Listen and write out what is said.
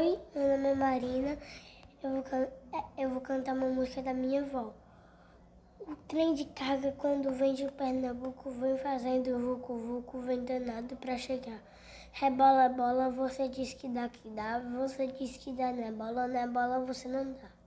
Oi, meu nome é Marina. Eu vou, é, eu vou cantar uma música da minha avó. O trem de carga, quando vem de Pernambuco, vem fazendo vucu-vucu, vem danado pra chegar. É Rebola, bola, você diz que dá, que dá. Você diz que dá, né bola, né bola, você não dá.